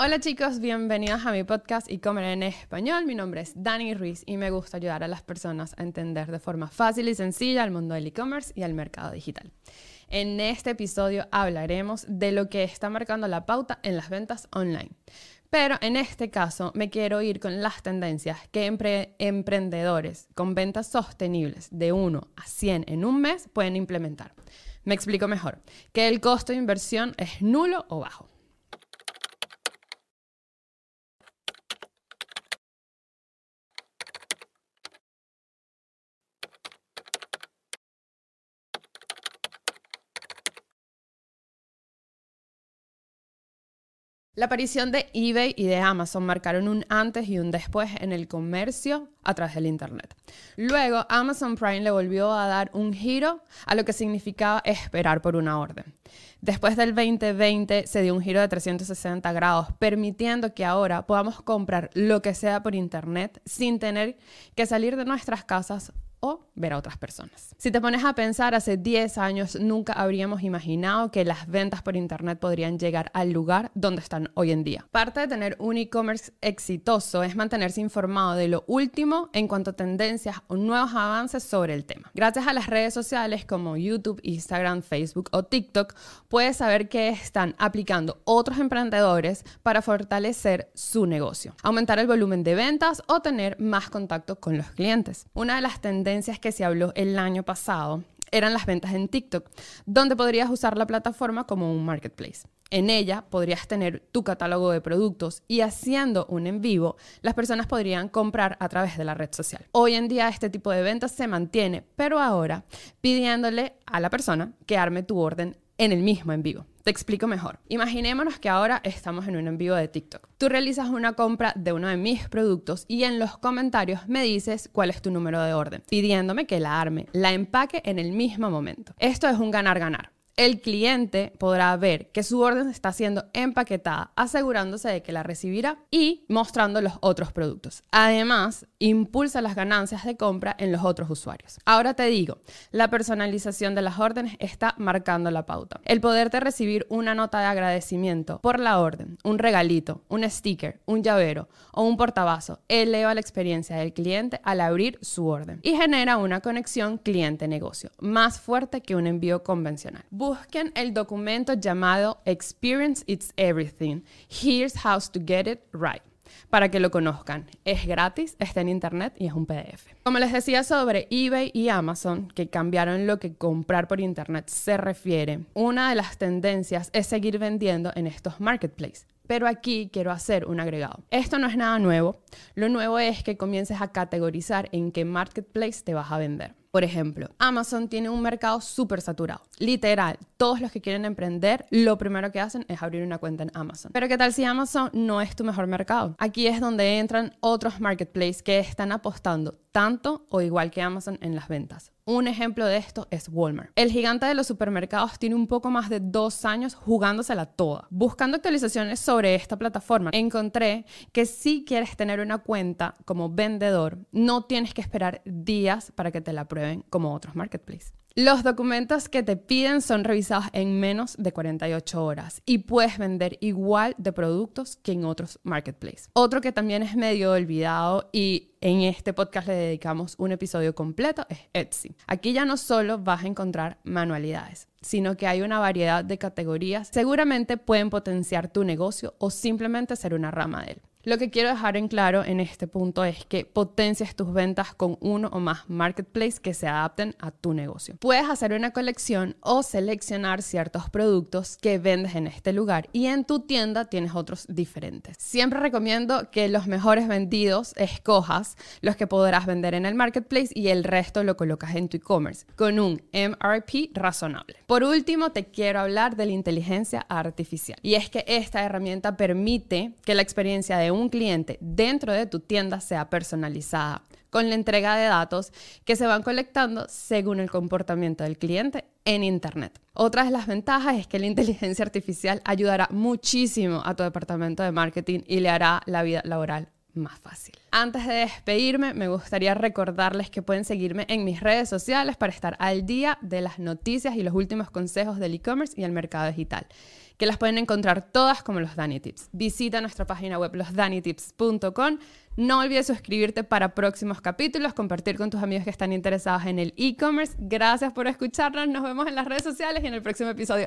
Hola chicos, bienvenidos a mi podcast y comer en español. Mi nombre es Dani Ruiz y me gusta ayudar a las personas a entender de forma fácil y sencilla el mundo del e-commerce y el mercado digital. En este episodio hablaremos de lo que está marcando la pauta en las ventas online. Pero en este caso me quiero ir con las tendencias que emprendedores con ventas sostenibles de 1 a 100 en un mes pueden implementar. Me explico mejor, que el costo de inversión es nulo o bajo. La aparición de eBay y de Amazon marcaron un antes y un después en el comercio a través del Internet. Luego, Amazon Prime le volvió a dar un giro a lo que significaba esperar por una orden. Después del 2020 se dio un giro de 360 grados, permitiendo que ahora podamos comprar lo que sea por Internet sin tener que salir de nuestras casas o ver a otras personas. Si te pones a pensar, hace 10 años nunca habríamos imaginado que las ventas por Internet podrían llegar al lugar donde están hoy en día. Parte de tener un e-commerce exitoso es mantenerse informado de lo último en cuanto a tendencias o nuevos avances sobre el tema. Gracias a las redes sociales como YouTube, Instagram, Facebook o TikTok, puedes saber qué están aplicando otros emprendedores para fortalecer su negocio, aumentar el volumen de ventas o tener más contacto con los clientes. Una de las tendencias que se habló el año pasado eran las ventas en TikTok, donde podrías usar la plataforma como un marketplace. En ella podrías tener tu catálogo de productos y haciendo un en vivo, las personas podrían comprar a través de la red social. Hoy en día este tipo de ventas se mantiene, pero ahora pidiéndole a la persona que arme tu orden en el mismo en vivo. Te explico mejor. Imaginémonos que ahora estamos en un en vivo de TikTok. Tú realizas una compra de uno de mis productos y en los comentarios me dices cuál es tu número de orden, pidiéndome que la arme, la empaque en el mismo momento. Esto es un ganar-ganar el cliente podrá ver que su orden está siendo empaquetada, asegurándose de que la recibirá y mostrando los otros productos. Además, impulsa las ganancias de compra en los otros usuarios. Ahora te digo, la personalización de las órdenes está marcando la pauta. El poderte recibir una nota de agradecimiento por la orden, un regalito, un sticker, un llavero o un portabazo eleva la experiencia del cliente al abrir su orden y genera una conexión cliente-negocio más fuerte que un envío convencional busquen el documento llamado Experience It's Everything. Here's how to get it right para que lo conozcan. Es gratis, está en internet y es un PDF. Como les decía sobre eBay y Amazon, que cambiaron lo que comprar por internet se refiere, una de las tendencias es seguir vendiendo en estos marketplaces. Pero aquí quiero hacer un agregado. Esto no es nada nuevo. Lo nuevo es que comiences a categorizar en qué marketplace te vas a vender. Por ejemplo, Amazon tiene un mercado súper saturado. Literal, todos los que quieren emprender, lo primero que hacen es abrir una cuenta en Amazon. Pero ¿qué tal si Amazon no es tu mejor mercado? Aquí es donde entran otros marketplaces que están apostando tanto o igual que Amazon en las ventas. Un ejemplo de esto es Walmart. El gigante de los supermercados tiene un poco más de dos años jugándosela toda. Buscando actualizaciones sobre esta plataforma, encontré que si quieres tener una cuenta como vendedor, no tienes que esperar días para que te la prueben como otros marketplaces. Los documentos que te piden son revisados en menos de 48 horas y puedes vender igual de productos que en otros marketplaces. Otro que también es medio olvidado y en este podcast le dedicamos un episodio completo es Etsy. Aquí ya no solo vas a encontrar manualidades, sino que hay una variedad de categorías. Seguramente pueden potenciar tu negocio o simplemente ser una rama de él. Lo que quiero dejar en claro en este punto es que potencias tus ventas con uno o más marketplaces que se adapten a tu negocio. Puedes hacer una colección o seleccionar ciertos productos que vendes en este lugar y en tu tienda tienes otros diferentes. Siempre recomiendo que los mejores vendidos escojas los que podrás vender en el marketplace y el resto lo colocas en tu e-commerce con un MRP razonable. Por último, te quiero hablar de la inteligencia artificial y es que esta herramienta permite que la experiencia de un cliente dentro de tu tienda sea personalizada, con la entrega de datos que se van colectando según el comportamiento del cliente en Internet. Otra de las ventajas es que la inteligencia artificial ayudará muchísimo a tu departamento de marketing y le hará la vida laboral más fácil. Antes de despedirme, me gustaría recordarles que pueden seguirme en mis redes sociales para estar al día de las noticias y los últimos consejos del e-commerce y el mercado digital que las pueden encontrar todas como los Dani Tips. Visita nuestra página web losdanitips.com. No olvides suscribirte para próximos capítulos, compartir con tus amigos que están interesados en el e-commerce. Gracias por escucharnos. Nos vemos en las redes sociales y en el próximo episodio.